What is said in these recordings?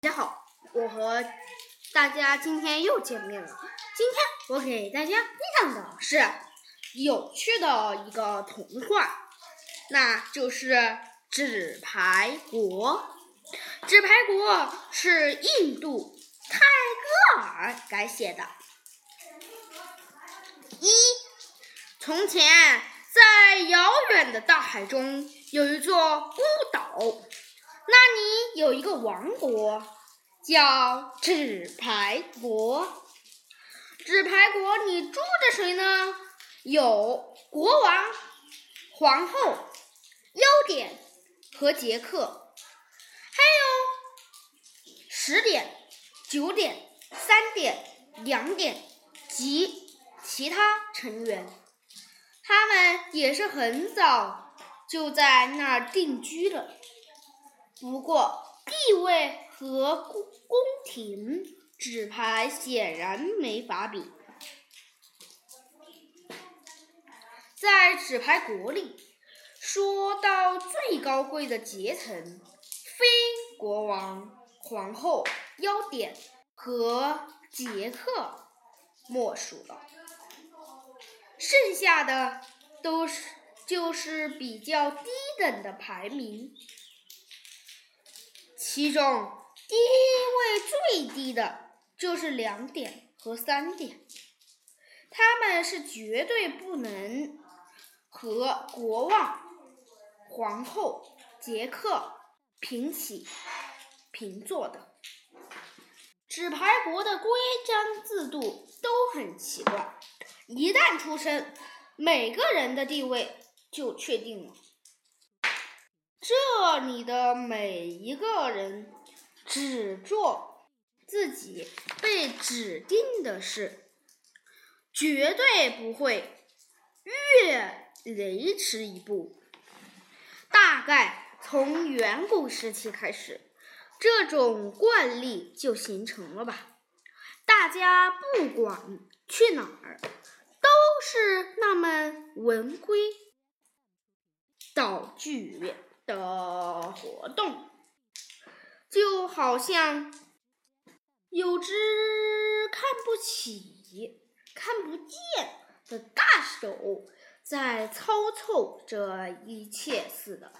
大家好，我和大家今天又见面了。今天我给大家分享的是有趣的一个童话，那就是《纸牌国》。《纸牌国》是印度泰戈尔改写的。一，从前，在遥远的大海中有一座孤岛，那里有一个王国，叫纸牌国。纸牌国里住着谁呢？有国王、皇后、优点和杰克，还有十点、九点、三点、两点及。其他成员，他们也是很早就在那儿定居了。不过地位和宫宫廷纸牌显然没法比。在纸牌国里，说到最高贵的阶层，非国王、皇后、妖典和杰克莫属了。剩下的都是就是比较低等的排名，其中地位最低的就是两点和三点，他们是绝对不能和国王、皇后、杰克平起平坐的。纸牌国的规章制度都很奇怪。一旦出生，每个人的地位就确定了。这里的每一个人只做自己被指定的事，绝对不会越雷池一步。大概从远古时期开始，这种惯例就形成了吧。大家不管去哪儿。都是那么文规蹈矩的活动，就好像有只看不起、看不见的大手在操纵这一切似的。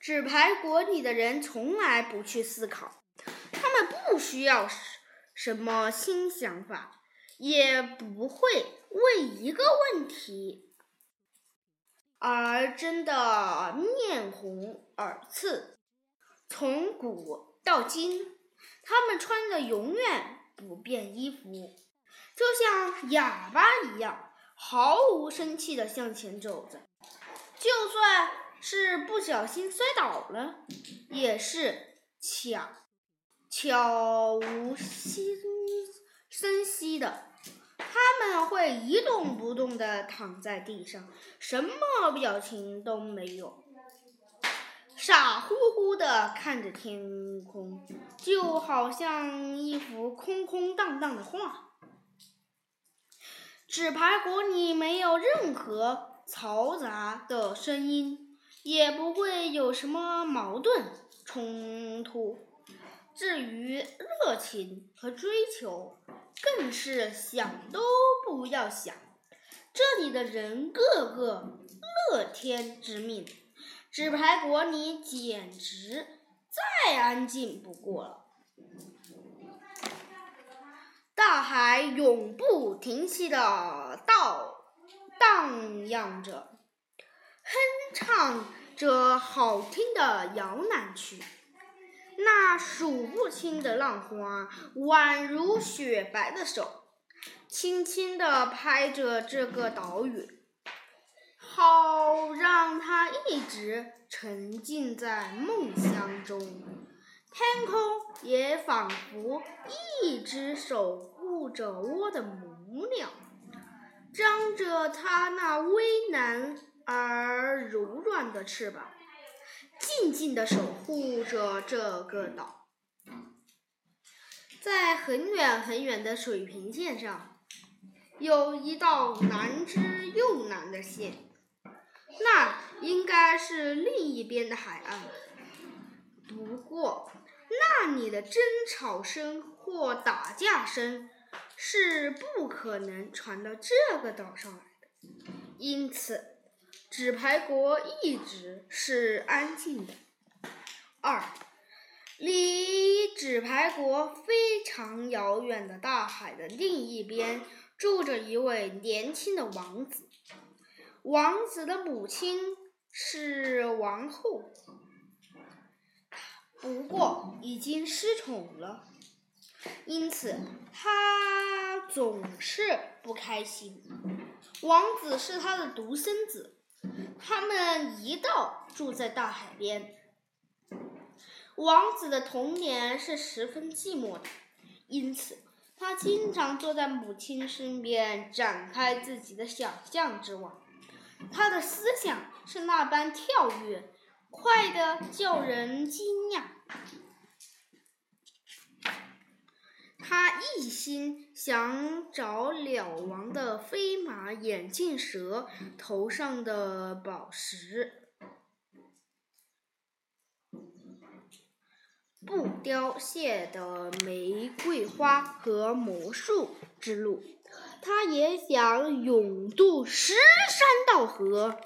纸牌国里的人从来不去思考，他们不需要什么新想法。也不会为一个问题而争得面红耳赤。从古到今，他们穿的永远不变衣服，就像哑巴一样，毫无生气的向前走着。就算是不小心摔倒了，也是悄悄无心声息的。他们会一动不动地躺在地上，什么表情都没有，傻乎乎地看着天空，就好像一幅空空荡荡的画。纸牌国里没有任何嘈杂的声音，也不会有什么矛盾冲突。至于热情和追求，更是想都不要想。这里的人个个乐天知命，纸牌国里简直再安静不过了。大海永不停息的倒荡漾着，哼唱着好听的摇篮曲。那数不清的浪花，宛如雪白的手，轻轻地拍着这个岛屿，好让它一直沉浸在梦乡中。天空也仿佛一只守护着窝的母鸟，张着它那微蓝而柔软的翅膀。静静的守护着这个岛，在很远很远的水平线上，有一道难之又难的线，那应该是另一边的海岸。不过，那里的争吵声或打架声是不可能传到这个岛上来的，因此纸牌国一直是安静的。二，离纸牌国非常遥远的大海的另一边，住着一位年轻的王子。王子的母亲是王后，不过已经失宠了，因此他总是不开心。王子是他的独生子，他们一道住在大海边。王子的童年是十分寂寞的，因此他经常坐在母亲身边，展开自己的想象之网。他的思想是那般跳跃，快得叫人惊讶。他一心想找鸟王的飞马眼镜蛇头上的宝石。不凋谢的玫瑰花和魔术之路，他也想勇渡石山道河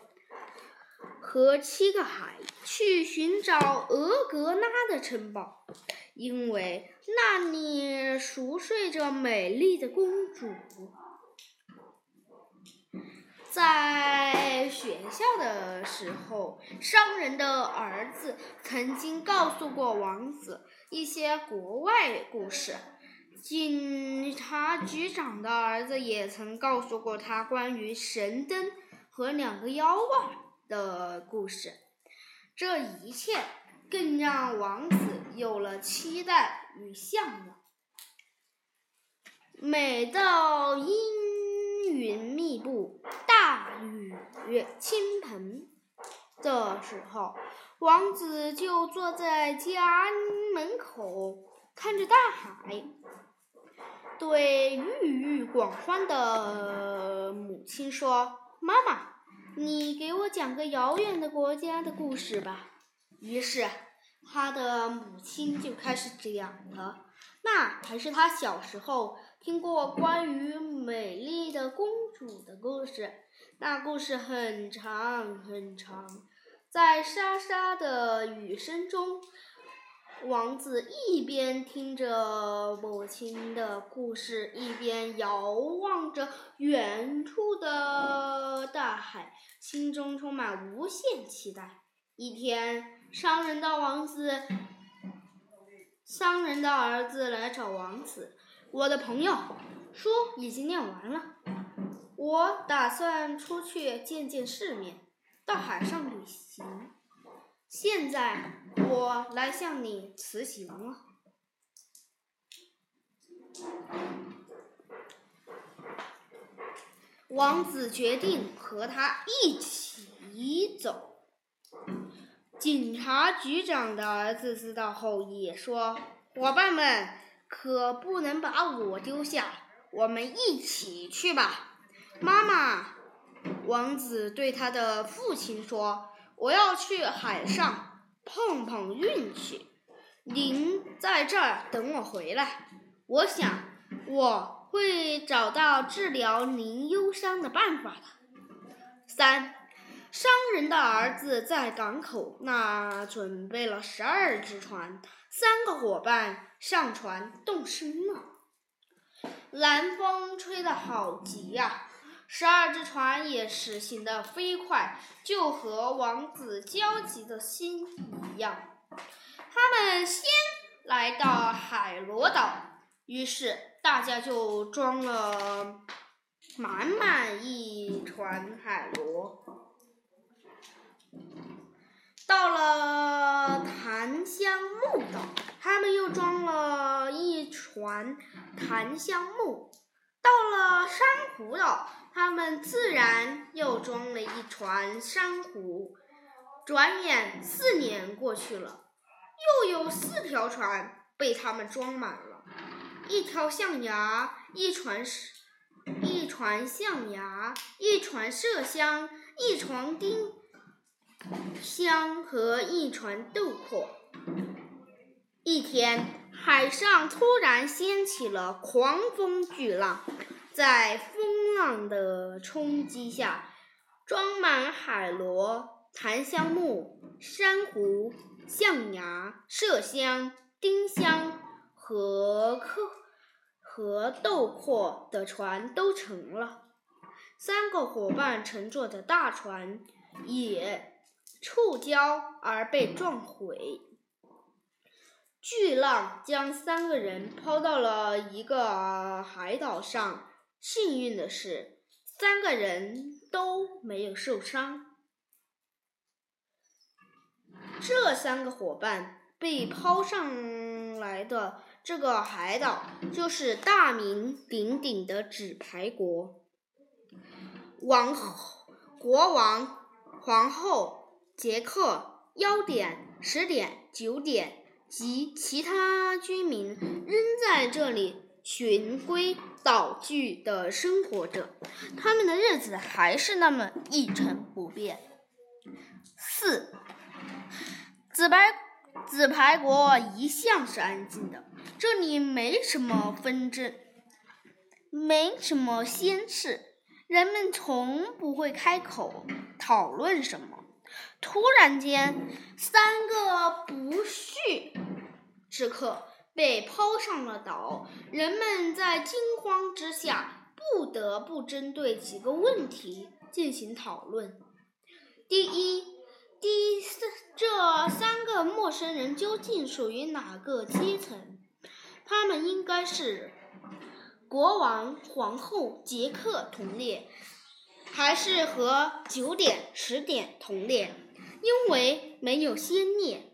和七个海，去寻找俄格拉的城堡，因为那里熟睡着美丽的公主。在学校的时候，商人的儿子曾经告诉过王子一些国外故事。警察局长的儿子也曾告诉过他关于神灯和两个妖怪的故事。这一切更让王子有了期待与向往。每到阴云密布。大雨倾盆的时候，王子就坐在家门口，看着大海，对郁郁寡欢的母亲说：“妈妈，你给我讲个遥远的国家的故事吧。”于是，他的母亲就开始讲了。那还是他小时候听过关于美丽的公主的故事。那故事很长很长，在沙沙的雨声中，王子一边听着母亲的故事，一边遥望着远处的大海，心中充满无限期待。一天，商人的王子，商人的儿子来找王子：“我的朋友，书已经念完了。”我打算出去见见世面，到海上旅行。现在我来向你辞行了。王子决定和他一起走。警察局长的儿子知道后也说：“伙伴们可不能把我丢下，我们一起去吧。”妈妈，王子对他的父亲说：“我要去海上碰碰运气，您在这儿等我回来。我想我会找到治疗您忧伤的办法的。”三，商人的儿子在港口那准备了十二只船，三个伙伴上船动身了。南风吹得好急呀！十二只船也驶行的飞快，就和王子焦急的心一样。他们先来到海螺岛，于是大家就装了满满一船海螺。到了檀香木岛，他们又装了一船檀香木。到了珊瑚岛。他们自然又装了一船珊瑚。转眼四年过去了，又有四条船被他们装满了：一条象牙，一船一船象牙，一船麝香，一船丁香和一船豆蔻。一天，海上突然掀起了狂风巨浪，在风浪的冲击下，装满海螺、檀香木、珊瑚、象牙、麝香、丁香和科和豆蔻的船都沉了。三个伙伴乘坐的大船也触礁而被撞毁。巨浪将三个人抛到了一个海岛上。幸运的是，三个人都没有受伤。这三个伙伴被抛上来的这个海岛，就是大名鼎鼎的纸牌国。王后、国王、皇后、杰克、幺点、十点、九点及其他居民仍在这里循规蹈矩的生活着，他们的日子还是那么一成不变。四，紫白紫牌国一向是安静的，这里没什么纷争，没什么鲜事。人们从不会开口讨论什么。突然间，三个不速之客被抛上了岛。人们在惊慌之下，不得不针对几个问题进行讨论。第一，第三，这三个陌生人究竟属于哪个阶层？他们应该是。国王、皇后、杰克同列，还是和九点、十点同列？因为没有先烈，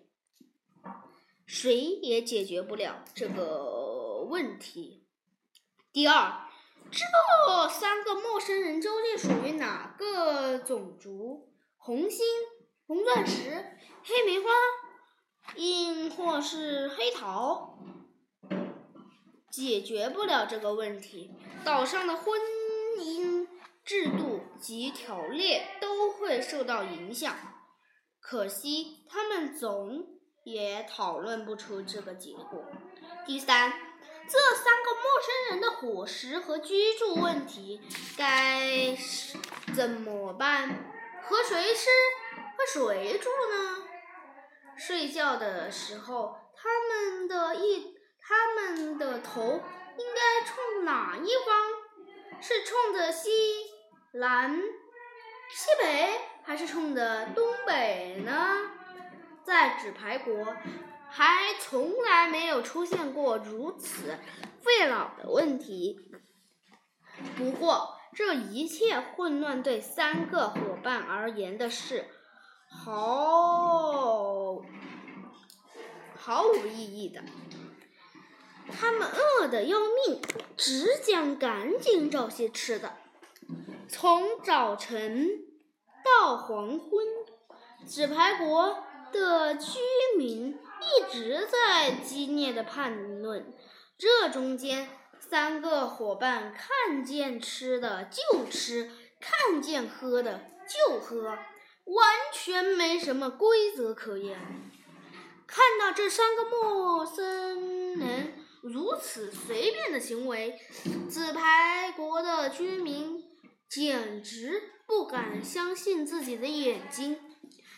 谁也解决不了这个问题。第二，这三个陌生人究竟属于哪个种族？红心、红钻石、黑梅花，亦或是黑桃？解决不了这个问题，岛上的婚姻制度及条例都会受到影响。可惜他们总也讨论不出这个结果。第三，这三个陌生人的伙食和居住问题该怎么办？和谁吃？和谁住呢？睡觉的时候，他们的一。他们的头应该冲哪一方？是冲着西南、西北，还是冲着东北呢？在纸牌国，还从来没有出现过如此费脑的问题。不过，这一切混乱对三个伙伴而言的是毫毫无意义的。他们饿得要命，只想赶紧找些吃的。从早晨到黄昏，纸牌国的居民一直在激烈的谈论。这中间，三个伙伴看见吃的就吃，看见喝的就喝，完全没什么规则可言。看到这三个陌生人。如此随便的行为，纸牌国的居民简直不敢相信自己的眼睛，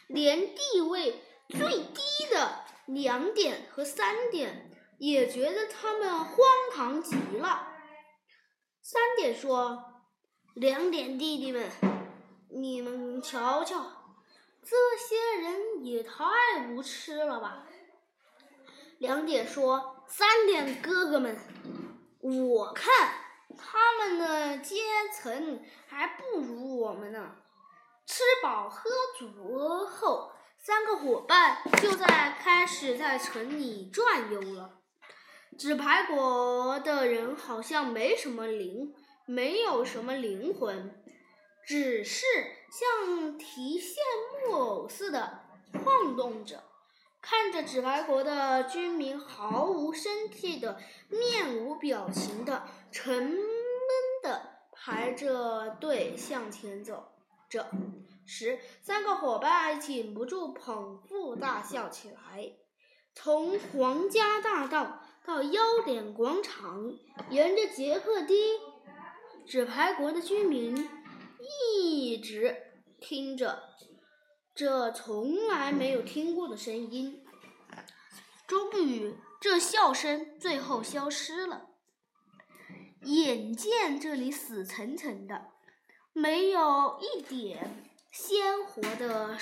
连地位最低的两点和三点也觉得他们荒唐极了。三点说：“两点弟弟们，你们瞧瞧，这些人也太无耻了吧！”两点说。三点哥哥们，我看他们的阶层还不如我们呢。吃饱喝足后，三个伙伴就在开始在城里转悠了。纸牌国的人好像没什么灵，没有什么灵魂，只是像提线木偶似的晃动着。看着纸牌国的居民毫无生气的、面无表情的、沉闷的排着队向前走着时，三个伙伴禁不住捧腹大笑起来。从皇家大道到优点广场，沿着杰克堤，纸牌国的居民一直听着这从来没有听过的声音。终于，这笑声最后消失了。眼见这里死沉沉的，没有一点鲜活的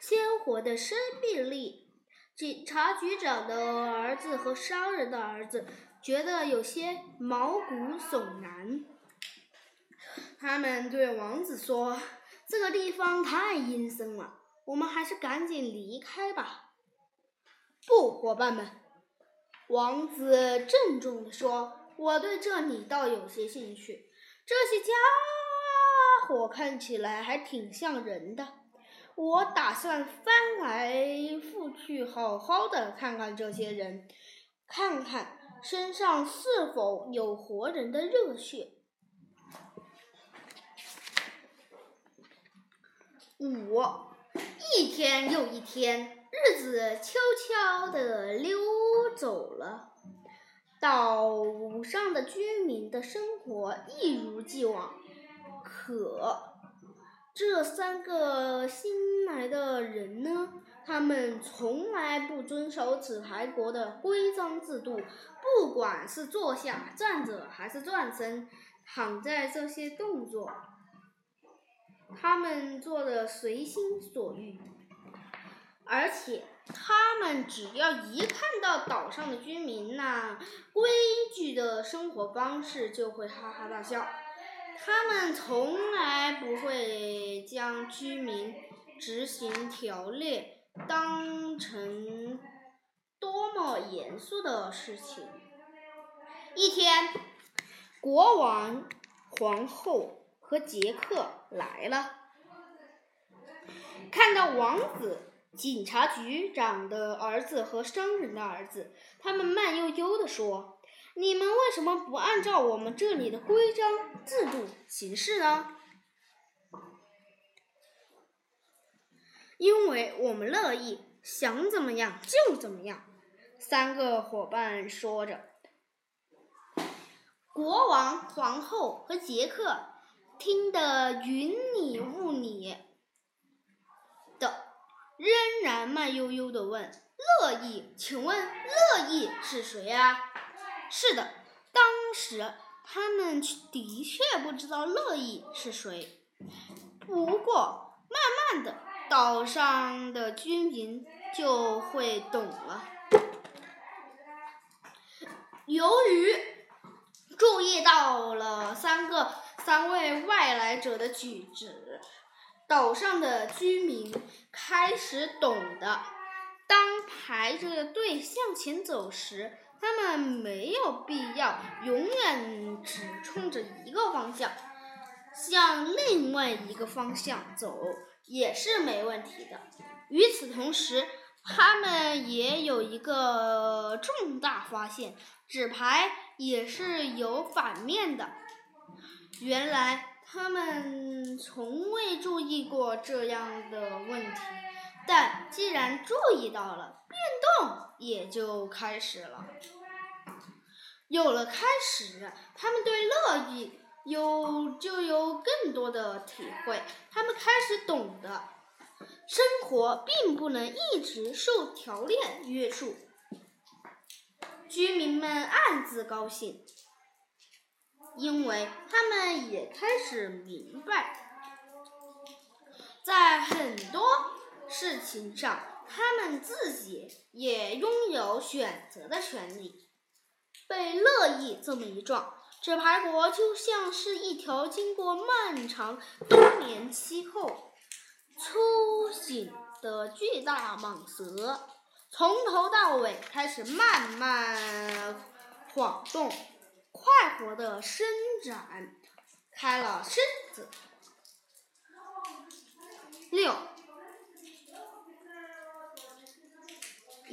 鲜活的生命力。警察局长的儿子和商人的儿子觉得有些毛骨悚然。他们对王子说：“这个地方太阴森了，我们还是赶紧离开吧。”不，伙伴们，王子郑重地说：“我对这里倒有些兴趣。这些家伙看起来还挺像人的。”我打算翻来覆去，好好的看看这些人，看看身上是否有活人的热血。五，一天又一天，日子悄悄地溜走了，岛上的居民的生活一如既往，可。这三个新来的人呢？他们从来不遵守纸牌国的规章制度，不管是坐下、站着还是转身、躺在这些动作，他们做的随心所欲。而且，他们只要一看到岛上的居民那规矩的生活方式，就会哈哈大笑。他们从来不会将居民执行条例当成多么严肃的事情。一天，国王、皇后和杰克来了，看到王子、警察局长的儿子和商人的儿子，他们慢悠悠地说。你们为什么不按照我们这里的规章制度行事呢？因为我们乐意，想怎么样就怎么样。三个伙伴说着，国王、皇后和杰克听得云里雾里的，仍然慢悠悠的问：“乐意？请问乐意是谁呀？”是的，当时他们的确不知道乐意是谁。不过，慢慢的，岛上的居民就会懂了。由于注意到了三个三位外来者的举止，岛上的居民开始懂得，当排着队向前走时。他们没有必要永远只冲着一个方向，向另外一个方向走也是没问题的。与此同时，他们也有一个重大发现：纸牌也是有反面的。原来他们从未注意过这样的问题，但既然注意到了。变动也就开始了。有了开始，他们对乐意有就有更多的体会。他们开始懂得，生活并不能一直受条链约束。居民们暗自高兴，因为他们也开始明白，在很多事情上。他们自己也拥有选择的权利。被乐意这么一撞，纸牌国就像是一条经过漫长冬眠期后苏醒的巨大蟒蛇，从头到尾开始慢慢晃动，快活的伸展开了身子。六。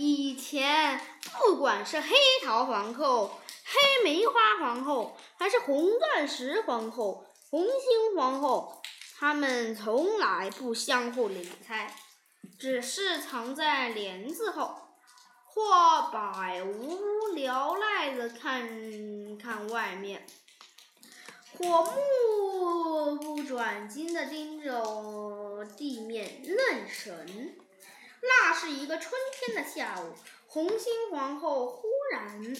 以前，不管是黑桃皇后、黑梅花皇后，还是红钻石皇后、红心皇后，他们从来不相互理睬，只是藏在帘子后，或百无聊赖的看看外面，或目不转睛的盯着地面愣神。那是一个春天的下午，红心皇后忽然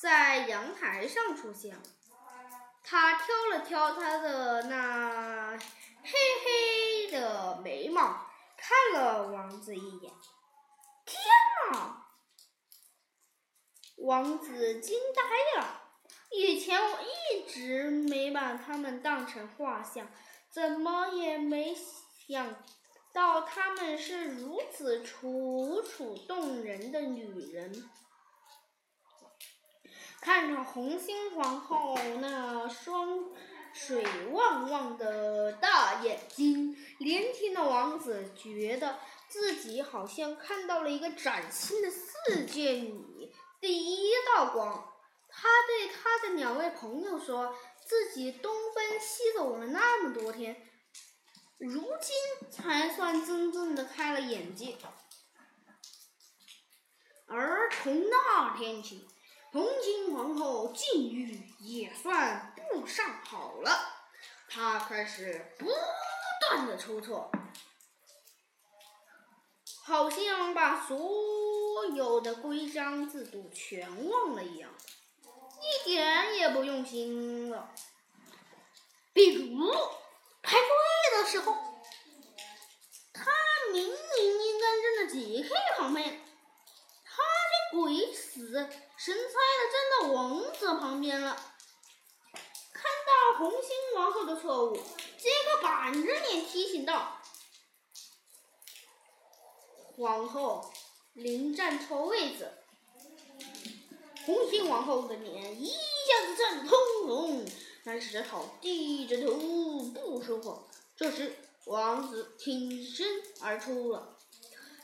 在阳台上出现了。她挑了挑她的那黑黑的眉毛，看了王子一眼。天哪！王子惊呆了。以前我一直没把他们当成画像，怎么也没想到他们是如此楚楚动人的女人。看着红心皇后那双水汪汪的大眼睛，年轻的王子觉得自己好像看到了一个崭新的世界里第一道光。他对他的两位朋友说：“自己东奔西走了那么多天，如今才算真正的开了眼界。”而从那天起。红心皇后境遇也算不上好了，她开始不断的出错，好像把所有的规章制度全忘了一样，一点也不用心了。比如排队的时候，他明明应该站在杰克旁边。鬼死，神猜的站到王子旁边了。看到红心王后的错误，杰克板着脸提醒道：“皇后，临站错位子。”红心王后的脸一下子涨得通红，但是只好低着头不说话。这时，王子挺身而出了，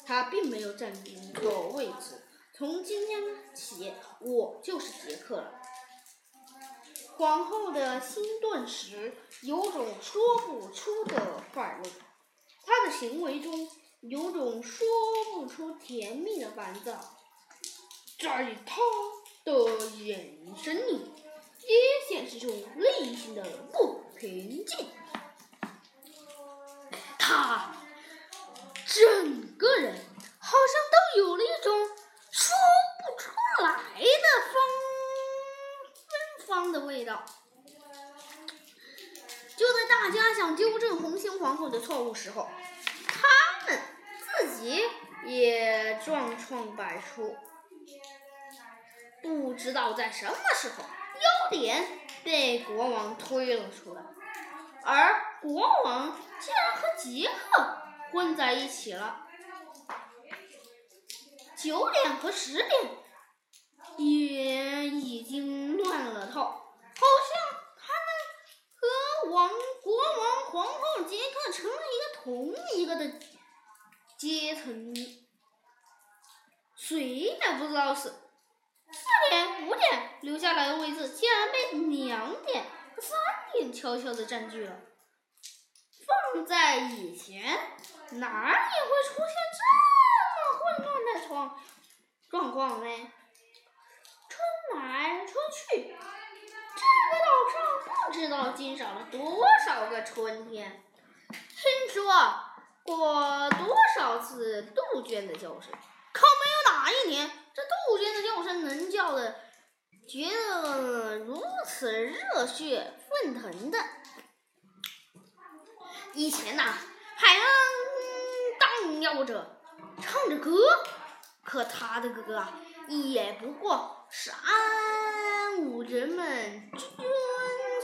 他并没有占据一个位置。从今天起，我就是杰克了。皇后的心顿时有种说不出的快乐，她的行为中有种说不出甜蜜的烦躁，在她的眼神里也显示出内心的不平静。他整个人好像都有了一种。说不出来的芬芬芳的味道。就在大家想纠正红心皇后的错误时候，他们自己也状况百出。不知道在什么时候，优点被国王推了出来，而国王竟然和杰克混在一起了。九点和十点也已经乱了套，好像他们和王国王、皇后、杰克成了一个同一个的阶层，谁也不知道是四点、五点留下来的位置，竟然被两点和三点悄悄的占据了。放在以前，哪里会出现这么？混乱的状状况呢？春来春去，这个岛上不知道经少了多少个春天。听说过多少次杜鹃的叫声，可没有哪一年这杜鹃的叫声能叫的觉得如此热血沸腾的。以前呐，海浪荡漾着。唱着歌，可他的歌啊，也不过是安抚人们遵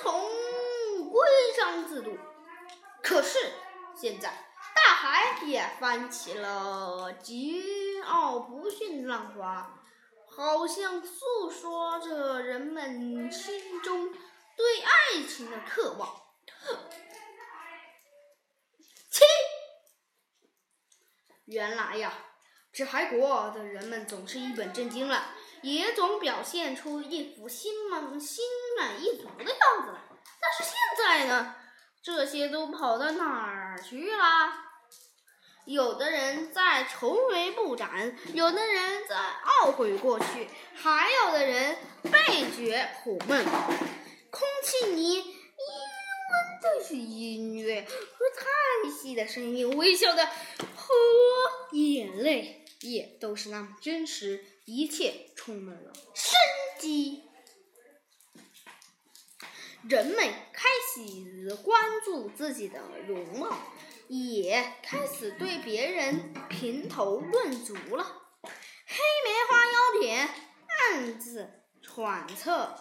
从规章制度。可是现在，大海也翻起了桀骜不驯的浪花，好像诉说着人们心中对爱情的渴望。原来呀，这海国的人们总是一本正经了，也总表现出一副心满心满意足的样子了。但是现在呢，这些都跑到哪儿去了？有的人在愁眉不展，有的人在懊悔过去，还有的人倍觉苦闷。空气里一温的是音乐和叹息的声音，微笑的眼泪也都是那么真实，一切充满了生机。人们开始关注自己的容貌。也开始对别人评头论足了。黑梅花腰点，暗自揣测。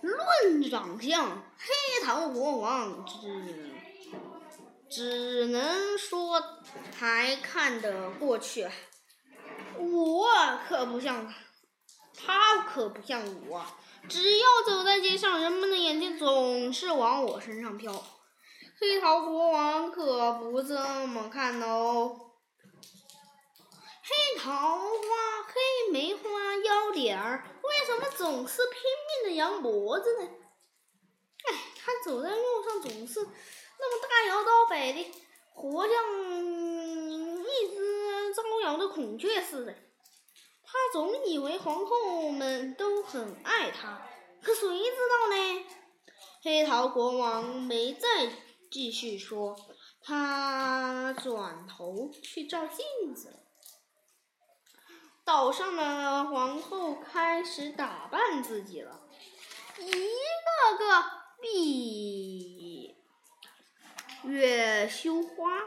论长相，黑桃国王只只能说还看得过去。我可不像他，他可不像我。只要走在街上，人们的眼睛总是往我身上飘。黑桃国王可不这么看哦。黑桃花、黑梅花腰点儿，为什么总是拼命的扬脖子呢？哎，他走在路上总是那么大摇大摆的，活像一只招摇的孔雀似的。他总以为皇后们都很爱他，可谁知道呢？黑桃国王没再。继续说，他转头去照镜子。岛上的皇后开始打扮自己了，一个个比月羞花，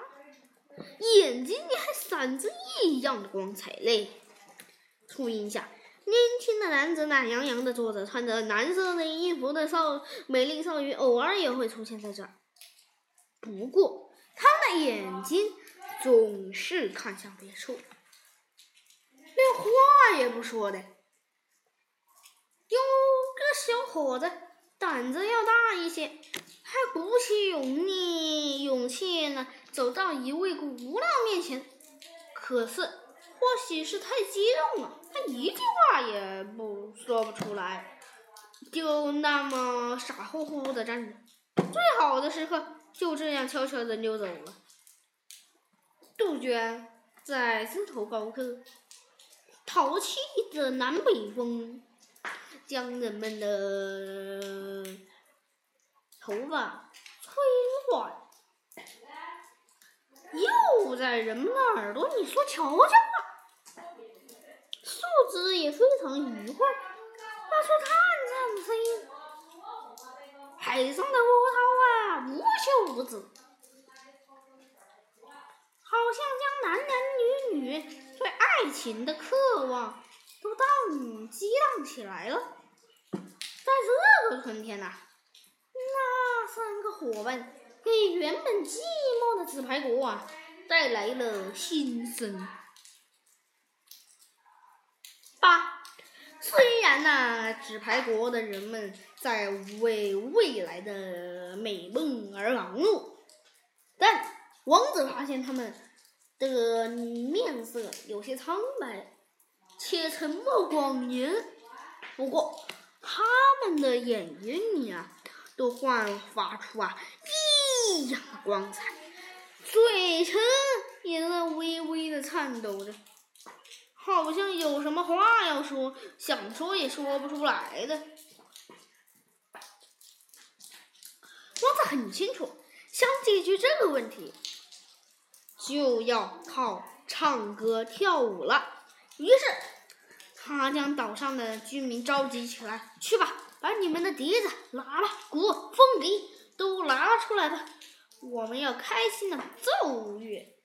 眼睛里还闪着异样的光彩嘞。树荫下，年轻的男子懒洋洋的坐着，穿着蓝色的衣服的少美丽少女，偶尔也会出现在这儿。不过，他的眼睛总是看向别处，连话也不说的。有个小伙子胆子要大一些，他鼓起勇力勇气呢，走到一位姑娘面前。可是，或许是太激动了，他一句话也不说不出来，就那么傻乎乎的站着。最好的时刻。就这样悄悄的溜走了。杜鹃在枝头高歌，淘气的南北风将人们的头发吹乱，又在人们的耳朵里说悄悄话。树枝也非常愉快，发出颤颤的声音。海上的波涛啊，无休无止，好像将男男女女对爱情的渴望都荡激荡起来了。在这个春天呐，那三个伙伴给原本寂寞的纸牌国啊带来了新生。八。虽然呐，纸牌国的人们在为未来的美梦而忙碌，但王子发现他们的面色有些苍白，且沉默寡言。不过，他们的眼睛里啊，都焕发出啊异样的光彩，嘴唇也在微微的颤抖着。好像有什么话要说，想说也说不出来的。王子很清楚，想解决这个问题，就要靠唱歌跳舞了。于是，他将岛上的居民召集起来：“去吧，把你们的笛子、喇叭、鼓、风笛都拿出来吧！我们要开心的奏乐，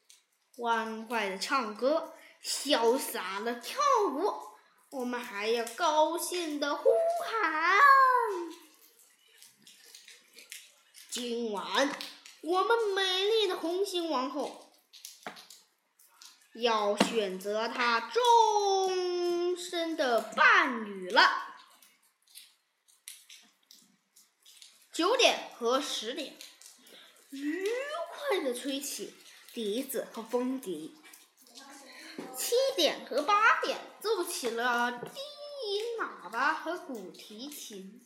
欢快的唱歌。”潇洒的跳舞，我们还要高兴的呼喊。今晚，我们美丽的红心王后要选择她终身的伴侣了。九点和十点，愉快的吹起笛子和风笛。七点和八点奏起了低音喇叭和古提琴，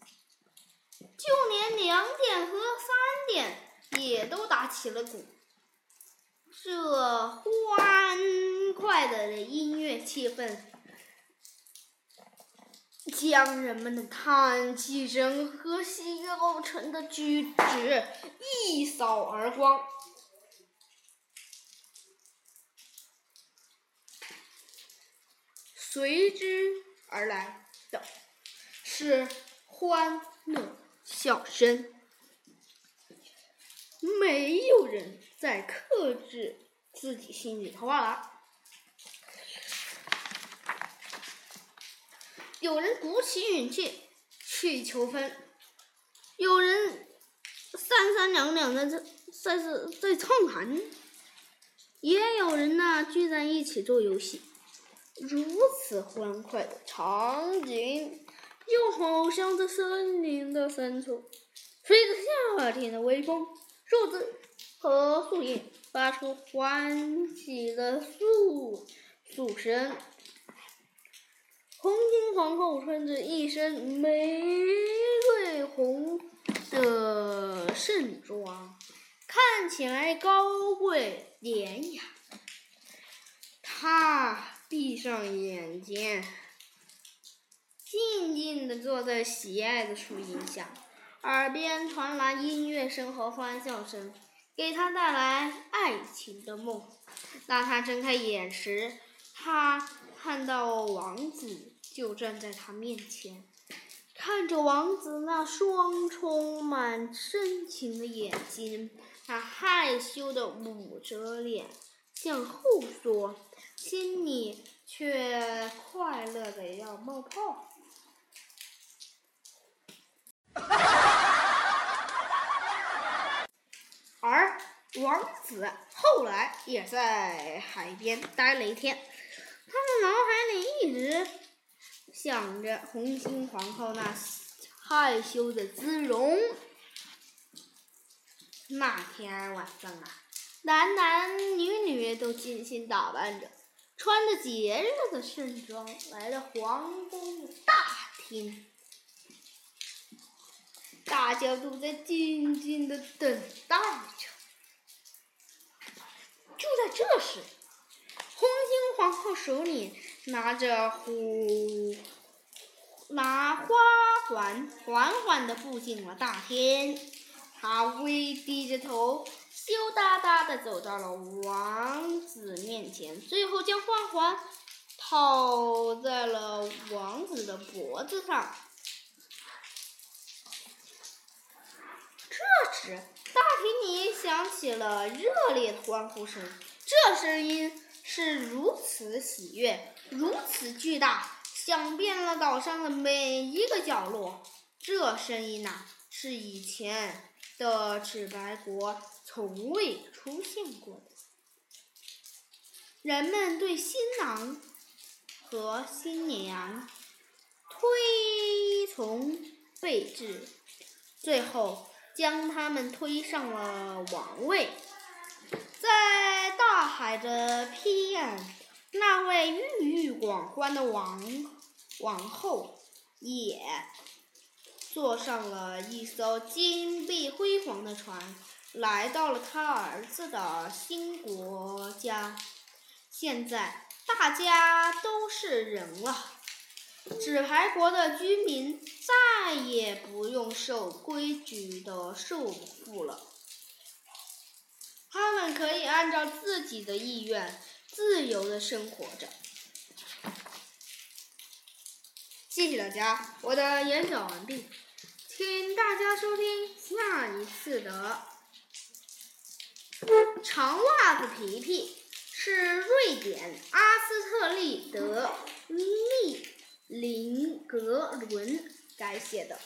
就连两点和三点也都打起了鼓。这欢快的音乐气氛，将人们的叹气声和消沉的举止一扫而光。随之而来的是欢乐笑声。没有人再克制自己心里的话了。有人鼓起勇气去求婚，有人三三两两的在在在在畅谈，也有人呢聚在一起做游戏。如此欢快的场景，又好像在森林的深处，吹着夏天的微风。树枝和树叶发出欢喜的诉诉声。红巾皇后穿着一身玫瑰红的盛装，看起来高贵典雅。她闭上眼睛，静静地坐在喜爱的树荫下。耳边传来音乐声和欢笑声，给她带来爱情的梦。当她睁开眼时，她看到王子就站在他面前，看着王子那双充满深情的眼睛，他害羞的捂着脸向后缩，心里却快乐的要冒泡。而王子后来也在海边待了一天，他的脑海里一直想着红心皇后那害羞的姿容。那天晚上啊，男男女女都精心打扮着，穿着节日的盛装，来到皇宫大厅。大家都在静静的等待着。就在这时，红心皇后手里拿着虎拿花环，缓缓的步进了大厅。她微低着头，羞答答的走到了王子面前，最后将花环套在了王子的脖子上。这时，大厅里响起了热烈的欢呼声。这声音是如此喜悦，如此巨大，响遍了岛上的每一个角落。这声音呐，是以前的赤白国从未出现过的。人们对新郎和新娘推崇备至，最后。将他们推上了王位，在大海的彼岸，那位郁郁寡欢的王王后也坐上了一艘金碧辉煌的船，来到了他儿子的新国家。现在大家都是人了。纸牌国的居民再也不用受规矩的束缚了，他们可以按照自己的意愿自由的生活着。谢谢大家，我的演讲完毕，请大家收听下一次的长袜子皮皮是瑞典阿斯特利德利。林格伦改写的。